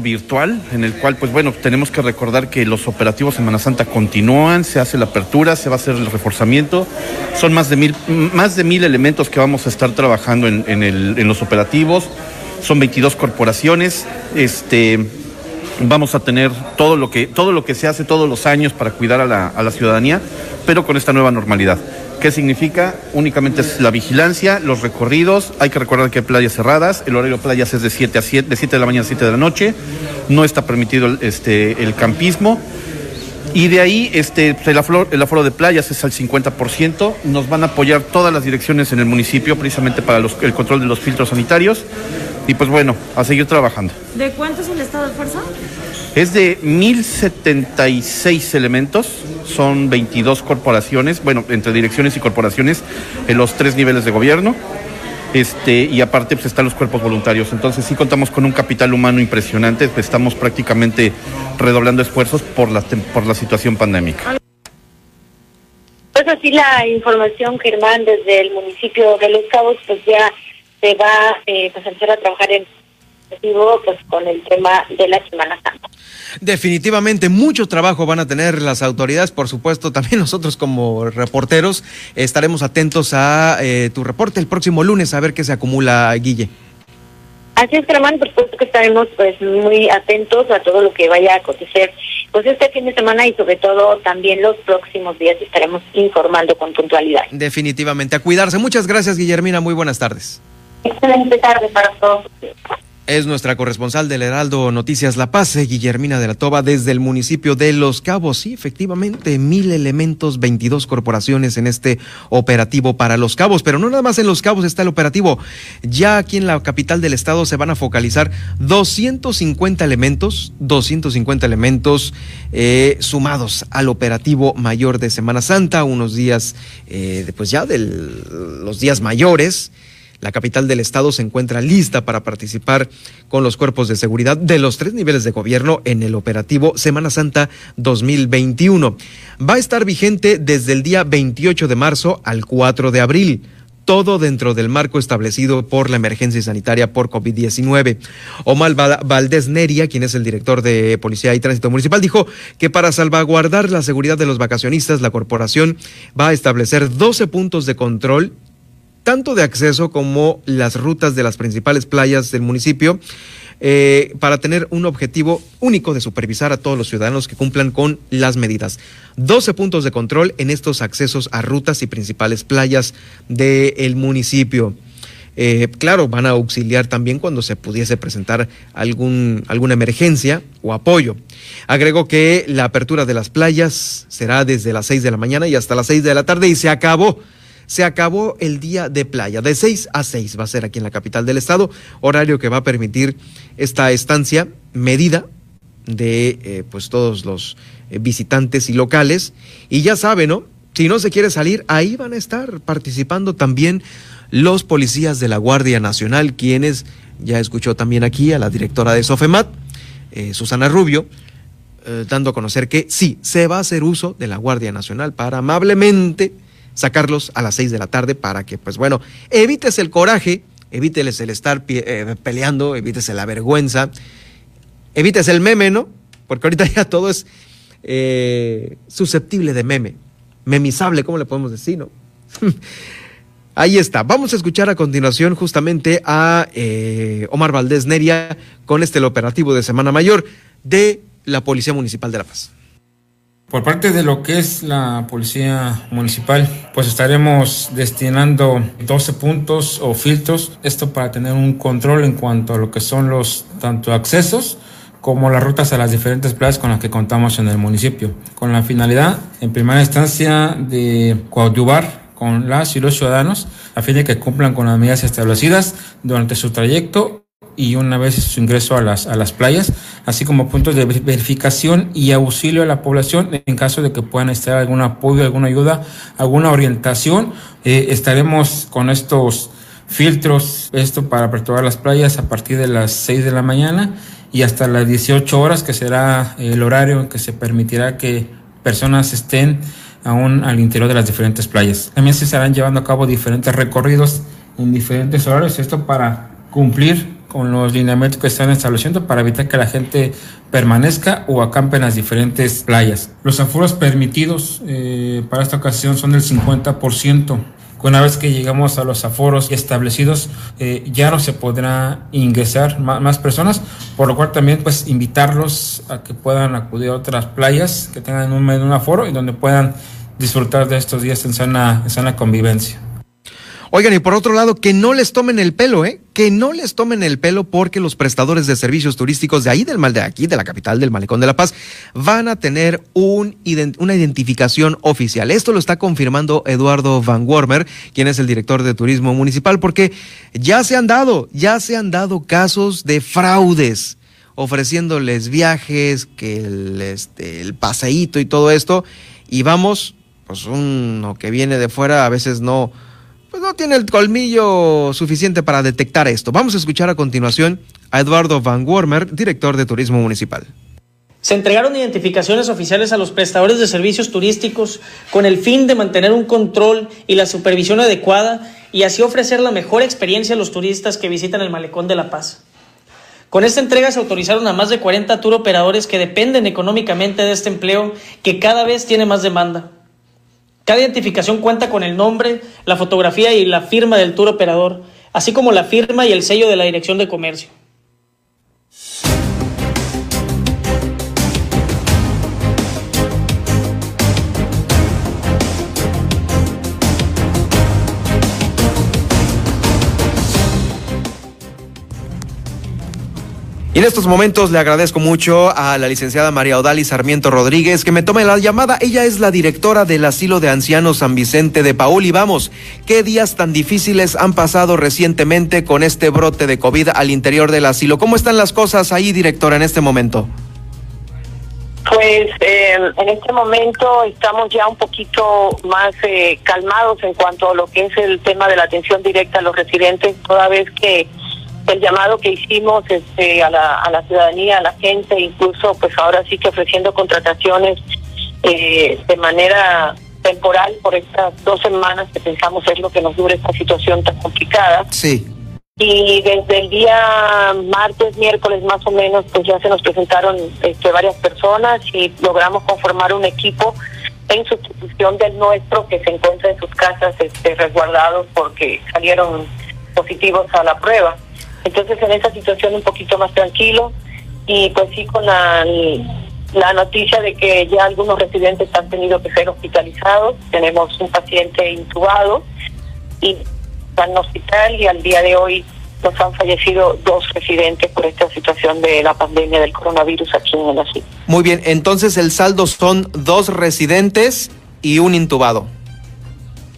virtual en el cual pues bueno tenemos que recordar que los operativos Semana Santa continúan se hace la apertura se va a hacer el reforzamiento. Son más de mil más de mil elementos que vamos a estar trabajando en, los operativos. Son 22 corporaciones. Este vamos a tener todo lo que todo lo que se hace todos los años para cuidar a la ciudadanía pero con esta nueva normalidad ¿Qué significa? Únicamente es la vigilancia, los recorridos. Hay que recordar que hay playas cerradas. El horario de playas es de 7 a 7, de 7 de la mañana a 7 de la noche. No está permitido el, este, campismo. Y de ahí este, el, aforo, el aforo de playas es al 50%. Nos van a apoyar todas las direcciones en el municipio precisamente para los, el control de los filtros sanitarios. Y pues bueno, a seguir trabajando. ¿De cuánto es el estado de fuerza? Es de 1076 elementos, son 22 corporaciones, bueno, entre direcciones y corporaciones en los tres niveles de gobierno. Este, y aparte pues, están los cuerpos voluntarios. Entonces sí contamos con un capital humano impresionante, estamos prácticamente redoblando esfuerzos por la, por la situación pandémica. Pues así la información, Germán, desde el municipio de Los Cabos, pues ya se va eh, pues, a empezar a trabajar en pues con el tema de la Semana Santa. Definitivamente mucho trabajo van a tener las autoridades, por supuesto, también nosotros como reporteros estaremos atentos a eh, tu reporte el próximo lunes a ver qué se acumula, Guille. Así es, Germán, por supuesto que estaremos pues muy atentos a todo lo que vaya a acontecer pues este fin de semana y sobre todo también los próximos días estaremos informando con puntualidad. Definitivamente, a cuidarse. Muchas gracias, Guillermina, muy buenas tardes. Excelente tarde para todos. Es nuestra corresponsal del Heraldo Noticias La Paz, eh, Guillermina de la Toba, desde el municipio de Los Cabos. Sí, efectivamente, mil elementos, 22 corporaciones en este operativo para Los Cabos. Pero no nada más en Los Cabos está el operativo. Ya aquí en la capital del estado se van a focalizar 250 elementos, 250 elementos eh, sumados al operativo mayor de Semana Santa, unos días, eh, pues ya de los días mayores. La capital del estado se encuentra lista para participar con los cuerpos de seguridad de los tres niveles de gobierno en el operativo Semana Santa 2021. Va a estar vigente desde el día 28 de marzo al 4 de abril todo dentro del marco establecido por la emergencia sanitaria por COVID-19. Omar Valdés Neria, quien es el director de Policía y Tránsito Municipal, dijo que para salvaguardar la seguridad de los vacacionistas, la corporación va a establecer 12 puntos de control tanto de acceso como las rutas de las principales playas del municipio, eh, para tener un objetivo único de supervisar a todos los ciudadanos que cumplan con las medidas. 12 puntos de control en estos accesos a rutas y principales playas del municipio. Eh, claro, van a auxiliar también cuando se pudiese presentar algún, alguna emergencia o apoyo. Agregó que la apertura de las playas será desde las 6 de la mañana y hasta las 6 de la tarde y se acabó se acabó el día de playa. De 6 a 6 va a ser aquí en la capital del estado, horario que va a permitir esta estancia medida de eh, pues todos los eh, visitantes y locales. Y ya saben, ¿no? Si no se quiere salir, ahí van a estar participando también los policías de la Guardia Nacional, quienes ya escuchó también aquí a la directora de Sofemat, eh, Susana Rubio, dando a conocer que sí, se va a hacer uso de la Guardia Nacional para amablemente sacarlos a las seis de la tarde para que, pues bueno, evites el coraje, evíteles el estar eh, peleando, evítese la vergüenza, evites el meme, ¿no? Porque ahorita ya todo es eh, susceptible de meme, memizable, ¿cómo le podemos decir, no? Ahí está. Vamos a escuchar a continuación justamente a eh, Omar Valdés Neria con este el operativo de Semana Mayor de la Policía Municipal de La Paz. Por parte de lo que es la Policía Municipal, pues estaremos destinando 12 puntos o filtros, esto para tener un control en cuanto a lo que son los tanto accesos como las rutas a las diferentes playas con las que contamos en el municipio, con la finalidad, en primera instancia, de coadyuvar con las y los ciudadanos a fin de que cumplan con las medidas establecidas durante su trayecto y una vez su ingreso a las, a las playas así como puntos de verificación y auxilio a la población en caso de que puedan necesitar algún apoyo, alguna ayuda, alguna orientación. Eh, estaremos con estos filtros, esto para aperturar las playas a partir de las 6 de la mañana y hasta las 18 horas, que será el horario en que se permitirá que personas estén aún al interior de las diferentes playas. También se estarán llevando a cabo diferentes recorridos en diferentes horarios, esto para cumplir con los lineamientos que están estableciendo para evitar que la gente permanezca o acampe en las diferentes playas. Los aforos permitidos eh, para esta ocasión son del 50%. Una vez que llegamos a los aforos establecidos, eh, ya no se podrá ingresar más, personas, por lo cual también pues invitarlos a que puedan acudir a otras playas que tengan un, un aforo y donde puedan disfrutar de estos días en sana, en sana convivencia. Oigan, y por otro lado, que no les tomen el pelo, ¿eh? Que no les tomen el pelo porque los prestadores de servicios turísticos de ahí del mal de aquí, de la capital del Malecón de la Paz, van a tener un, una identificación oficial. Esto lo está confirmando Eduardo Van Wormer, quien es el director de turismo municipal, porque ya se han dado, ya se han dado casos de fraudes ofreciéndoles viajes, que el, este, el paseíto y todo esto, y vamos, pues uno que viene de fuera a veces no pues no tiene el colmillo suficiente para detectar esto. Vamos a escuchar a continuación a Eduardo Van Wormer, director de Turismo Municipal. Se entregaron identificaciones oficiales a los prestadores de servicios turísticos con el fin de mantener un control y la supervisión adecuada y así ofrecer la mejor experiencia a los turistas que visitan el Malecón de La Paz. Con esta entrega se autorizaron a más de 40 tour operadores que dependen económicamente de este empleo que cada vez tiene más demanda. Cada identificación cuenta con el nombre, la fotografía y la firma del tour operador, así como la firma y el sello de la Dirección de Comercio. Y en estos momentos le agradezco mucho a la licenciada María Odali Sarmiento Rodríguez que me tome la llamada. Ella es la directora del Asilo de Ancianos San Vicente de Paul. Y vamos, ¿qué días tan difíciles han pasado recientemente con este brote de COVID al interior del asilo? ¿Cómo están las cosas ahí, directora, en este momento? Pues eh, en este momento estamos ya un poquito más eh, calmados en cuanto a lo que es el tema de la atención directa a los residentes, toda vez que el llamado que hicimos este, a, la, a la ciudadanía, a la gente, incluso pues ahora sí que ofreciendo contrataciones eh, de manera temporal por estas dos semanas que pensamos es lo que nos dure esta situación tan complicada. Sí. Y desde el día martes, miércoles más o menos, pues ya se nos presentaron este, varias personas y logramos conformar un equipo en sustitución del nuestro que se encuentra en sus casas este, resguardados porque salieron positivos a la prueba. Entonces en esa situación un poquito más tranquilo y pues sí con la, la noticia de que ya algunos residentes han tenido que ser hospitalizados. Tenemos un paciente intubado y está en hospital y al día de hoy nos han fallecido dos residentes por esta situación de la pandemia del coronavirus aquí en el asilo. Muy bien, entonces el saldo son dos residentes y un intubado.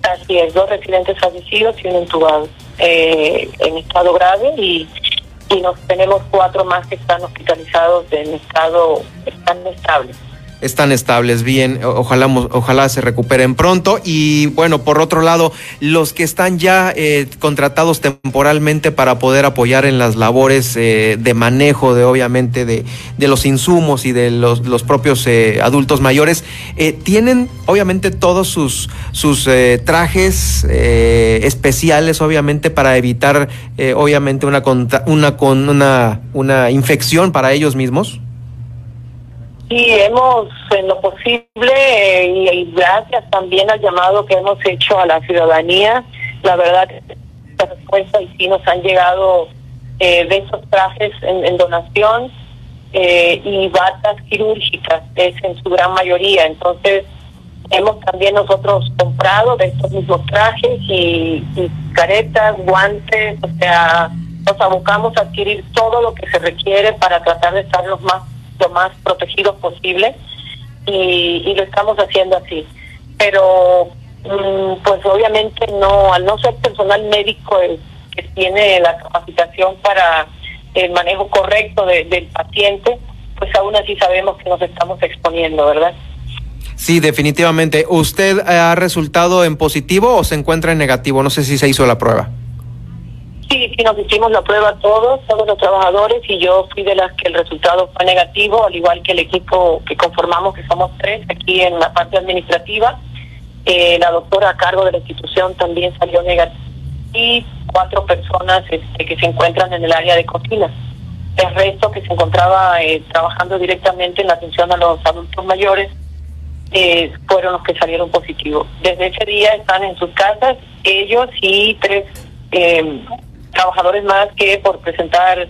Así es, dos residentes fallecidos y un intubado eh, en estado grave y, y nos tenemos cuatro más que están hospitalizados en estado están estables están estables, bien, ojalá, ojalá se recuperen pronto. Y bueno, por otro lado, los que están ya eh, contratados temporalmente para poder apoyar en las labores eh, de manejo de obviamente de, los insumos y de los, los propios eh, adultos mayores, tienen obviamente todos sus, sus trajes especiales, obviamente, para evitar obviamente una, una, una, una infección para ellos mismos. Sí, hemos en lo posible y, gracias también al llamado que hemos hecho a la ciudadanía, la verdad la respuesta y sí nos han llegado eh, de esos trajes en, donación eh, y batas quirúrgicas, es en su gran mayoría. Entonces hemos también nosotros comprado de estos mismos trajes y, y caretas, guantes, o sea, nos abocamos a adquirir todo lo que se requiere para tratar de estar los más lo más protegidos posible y, lo estamos haciendo así. Pero mm, pues obviamente no, al no ser personal médico que tiene la capacitación para el manejo correcto del paciente, pues aún así sabemos que nos estamos exponiendo, ¿verdad? Sí, definitivamente. ¿Usted ha resultado en positivo o se encuentra en negativo? No sé si se hizo la prueba. Sí, sí, nos hicimos la prueba todos, todos los trabajadores, y yo fui de las que el resultado fue negativo, al igual que el equipo que conformamos, que somos tres aquí en la parte administrativa. Eh, la doctora a cargo de la institución también salió negativa y cuatro personas este, que se encuentran en el área de cocina. El resto que se encontraba eh, trabajando directamente en la atención a los adultos mayores eh, fueron los que salieron positivos. Desde ese día están en sus casas ellos y tres eh, trabajadores más que por presentar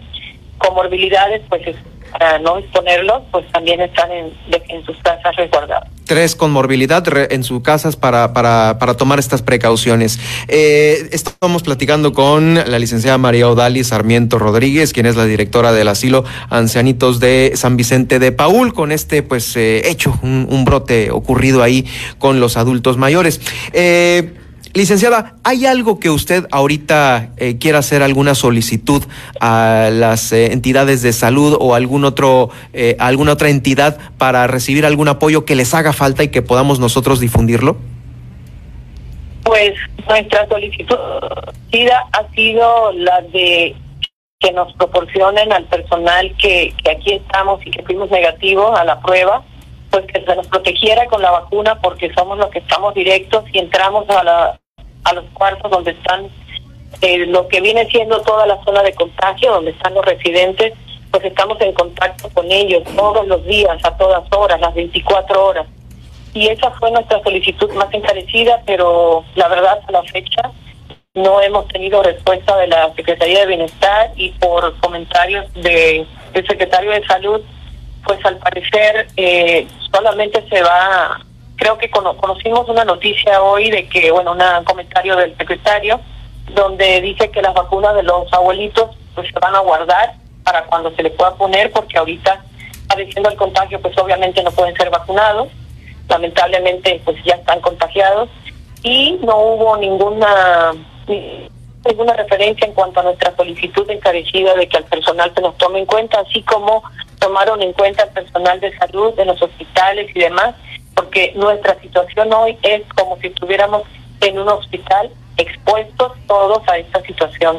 comorbilidades, pues para no exponerlos, pues también están en, en sus casas resguardados. Tres con morbilidad en sus casas para, para, para tomar estas precauciones. Eh, estamos platicando con la licenciada María Odali Sarmiento Rodríguez, quien es la directora del asilo Ancianitos de San Vicente de Paul, con este pues eh, hecho, un, un, brote ocurrido ahí con los adultos mayores. Eh, Licenciada, ¿hay algo que usted ahorita eh, quiera hacer alguna solicitud a las eh, entidades de salud o algún otro, eh, alguna otra entidad para recibir algún apoyo que les haga falta y que podamos nosotros difundirlo? Pues nuestra solicitud ha sido la de que nos proporcionen al personal que, que aquí estamos y que fuimos negativos a la prueba pues que se nos protegiera con la vacuna porque somos los que estamos directos y entramos a la a los cuartos donde están eh, lo que viene siendo toda la zona de contagio, donde están los residentes, pues estamos en contacto con ellos todos los días, a todas horas, las 24 horas. Y esa fue nuestra solicitud más encarecida, pero la verdad a la fecha no hemos tenido respuesta de la Secretaría de Bienestar y por comentarios de, del secretario de Salud, pues al parecer eh, solamente se va creo que conocimos una noticia hoy de que, bueno, un comentario del secretario, donde dice que las vacunas de los abuelitos pues se van a guardar para cuando se les pueda poner, porque ahorita, padeciendo el contagio, pues obviamente no pueden ser vacunados, lamentablemente pues ya están contagiados, y no hubo ninguna ninguna referencia en cuanto a nuestra solicitud encarecida de que al personal se nos tome en cuenta, así como tomaron en cuenta el personal de salud de los hospitales y demás, porque nuestra situación hoy es como si estuviéramos en un hospital expuestos todos a esta situación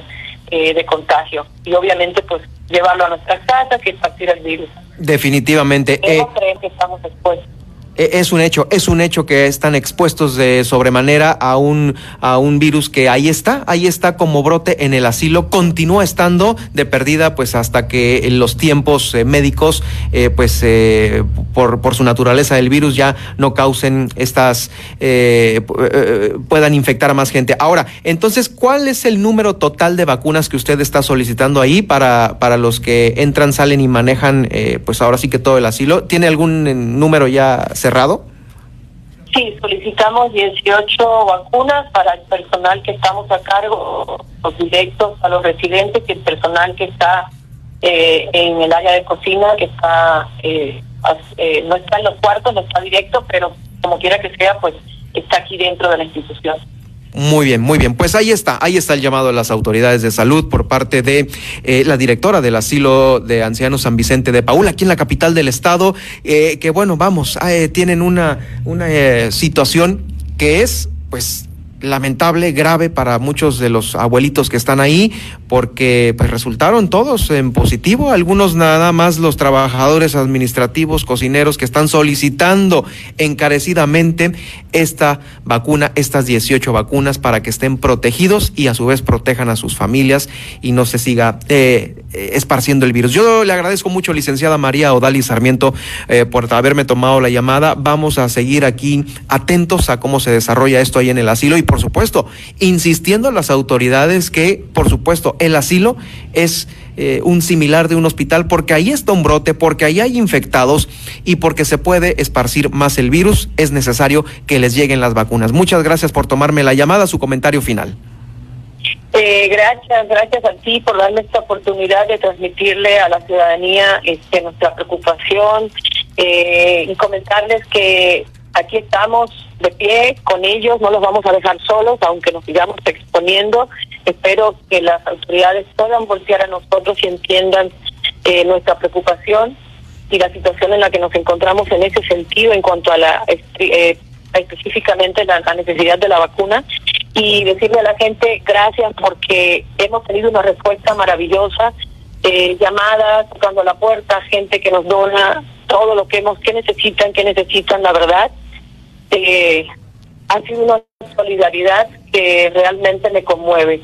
eh, de contagio y obviamente pues llevarlo a nuestras casas y esparcir el virus. Definitivamente. Eh, que estamos expuestos. E, es un hecho, es un hecho que están expuestos de sobremanera a un, a un virus que ahí está, ahí está como brote en el asilo, continúa estando de perdida pues hasta que los tiempos eh, médicos eh, pues eh, por, por su naturaleza el virus ya no causen estas, puedan infectar a más gente. Ahora, entonces, ¿cuál es el número total de vacunas que usted está solicitando ahí para, para los que entran, salen y manejan pues ahora sí que todo el asilo? ¿Tiene algún número ya? Sí, solicitamos 18 vacunas para el personal que estamos a cargo, los directos a los residentes y el personal que está eh, en el área de cocina, que está eh, eh, no está en los cuartos, no está directo, pero como quiera que sea, pues está aquí dentro de la institución. Muy bien, muy bien. Pues ahí está, ahí está el llamado a las autoridades de salud por parte de eh, la directora del asilo de ancianos San Vicente de Paula, aquí en la capital del estado, eh, que bueno, vamos, eh, tienen una, una situación que es, pues, lamentable, grave para muchos de los abuelitos que están ahí, porque pues resultaron todos en positivo, algunos nada más los trabajadores administrativos, cocineros que están solicitando encarecidamente esta vacuna, estas 18 vacunas para que estén protegidos y a su vez protejan a sus familias y no se siga eh, esparciendo el virus. Yo le agradezco mucho, licenciada María Odali Sarmiento, eh, por haberme tomado la llamada. Vamos a seguir aquí atentos a cómo se desarrolla esto ahí en el asilo y por supuesto, insistiendo a las autoridades que, por supuesto, el asilo es eh, un similar de un hospital porque ahí está un brote, porque ahí hay infectados y porque se puede esparcir más el virus, es necesario que les lleguen las vacunas. Muchas gracias por tomarme la llamada, su comentario final. Eh, gracias, gracias a ti por darme esta oportunidad de transmitirle a la ciudadanía este, nuestra preocupación eh, y comentarles que aquí estamos de pie con ellos, no los vamos a dejar solos, aunque nos sigamos exponiendo. Espero que las autoridades puedan voltear a nosotros y entiendan eh, nuestra preocupación y la situación en la que nos encontramos en ese sentido en cuanto a la eh, específicamente la, necesidad de la vacuna y decirle a la gente gracias porque hemos tenido una respuesta maravillosa, eh, llamadas, tocando la puerta, gente que nos dona todo lo que hemos, que necesitan, que necesitan, la verdad. Eh, ha sido una solidaridad que realmente me conmueve.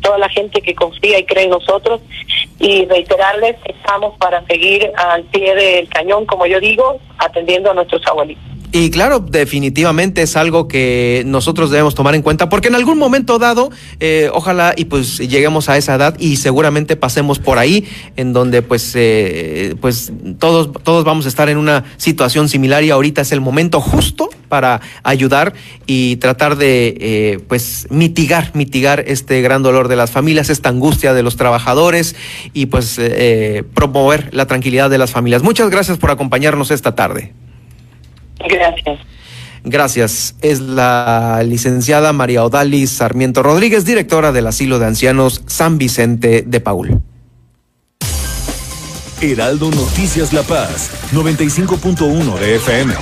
Toda la gente que confía y cree en nosotros y reiterarles estamos para seguir al pie del cañón, como yo digo, atendiendo a nuestros abuelitos. Y claro, definitivamente es algo que nosotros debemos tomar en cuenta porque en algún momento dado, eh, ojalá y pues lleguemos a esa edad y seguramente pasemos por ahí en donde pues, eh, pues todos, todos vamos a estar en una situación similar y ahorita es el momento justo para ayudar y tratar de eh, pues mitigar, mitigar este gran dolor de las familias, esta angustia de los trabajadores y pues promover la tranquilidad de las familias. Muchas gracias por acompañarnos esta tarde. Gracias. Gracias. Es la licenciada María Odalis Sarmiento Rodríguez, directora del Asilo de Ancianos San Vicente de Paul. Heraldo Noticias La Paz, 95.1 de FM.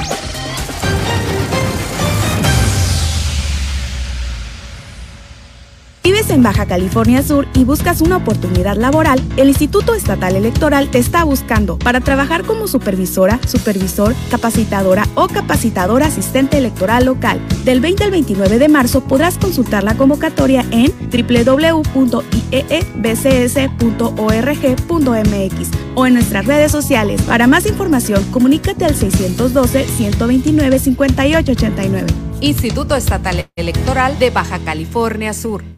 En Baja California Sur y buscas una oportunidad laboral, el Instituto Estatal Electoral te está buscando para trabajar como supervisora, supervisor, capacitadora o capacitadora asistente electoral local. Del 20 al 29 de marzo podrás consultar la convocatoria en www.iebcs.org.mx o en nuestras redes sociales. Para más información, comunícate al 612-129-5889. Instituto Estatal Electoral de Baja California Sur.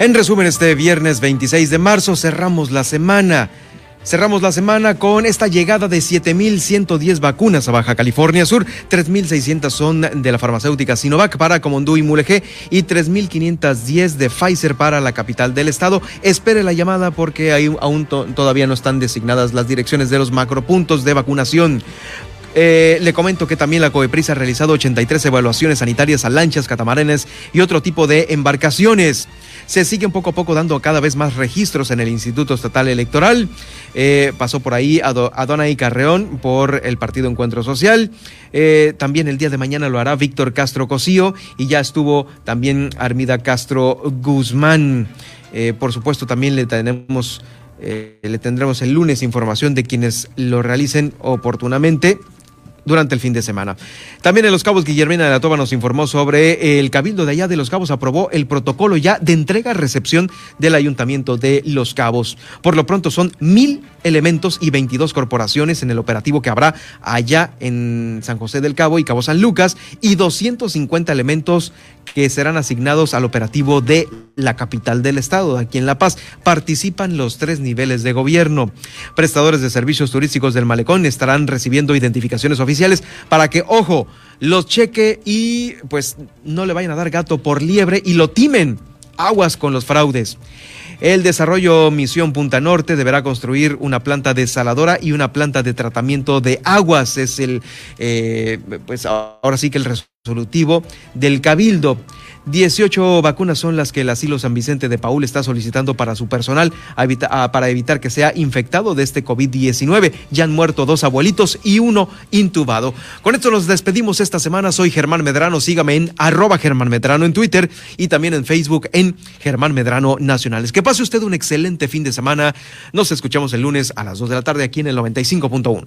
En resumen, este viernes 26 de marzo cerramos la semana. Cerramos la semana con esta llegada de 7.110 vacunas a Baja California Sur. 3.600 son de la farmacéutica Sinovac para Comondú y Mulegé y 3.510 de Pfizer para la capital del estado. Espere la llamada porque aún todavía no están designadas las direcciones de los macropuntos de vacunación. Eh, le comento que también la COEPRIS ha realizado 83 evaluaciones sanitarias a lanchas, catamaranes y otro tipo de embarcaciones. Se siguen poco a poco dando cada vez más registros en el Instituto Estatal Electoral. Eh, pasó por ahí Adonai Carreón por el Partido Encuentro Social. Eh, también el día de mañana lo hará Víctor Castro Cosío y ya estuvo también Armida Castro Guzmán. por supuesto, también le tenemos. le tendremos el lunes información de quienes lo realicen oportunamente durante el fin de semana. También en Los Cabos, Guillermina de la Toba nos informó sobre el Cabildo de allá de Los Cabos aprobó el protocolo ya de entrega-recepción del Ayuntamiento de Los Cabos. Por lo pronto son mil elementos y 22 corporaciones en el operativo que habrá allá en San José del Cabo y Cabo San Lucas y 250 elementos que serán asignados al operativo de la capital del estado, aquí en La Paz. Participan los tres niveles de gobierno. Prestadores de servicios turísticos del malecón estarán recibiendo identificaciones oficiales para que, ojo, los cheque y pues no le vayan a dar gato por liebre y lo timen. Aguas con los fraudes. El desarrollo Misión Punta Norte deberá construir una planta desaladora y una planta de tratamiento de aguas. Es el, eh, pues ahora sí que el resolutivo del Cabildo. 18 vacunas son las que el asilo San Vicente de Paul está solicitando para su personal para evitar que sea infectado de este COVID-19. Ya han muerto dos abuelitos y uno intubado. Con esto nos despedimos esta semana. Soy Germán Medrano. Sígame en arroba Germán Medrano en Twitter y también en Facebook en Germán Medrano Nacionales. Que pase usted un excelente fin de semana. Nos escuchamos el lunes a las 2 de la tarde aquí en el 95.1.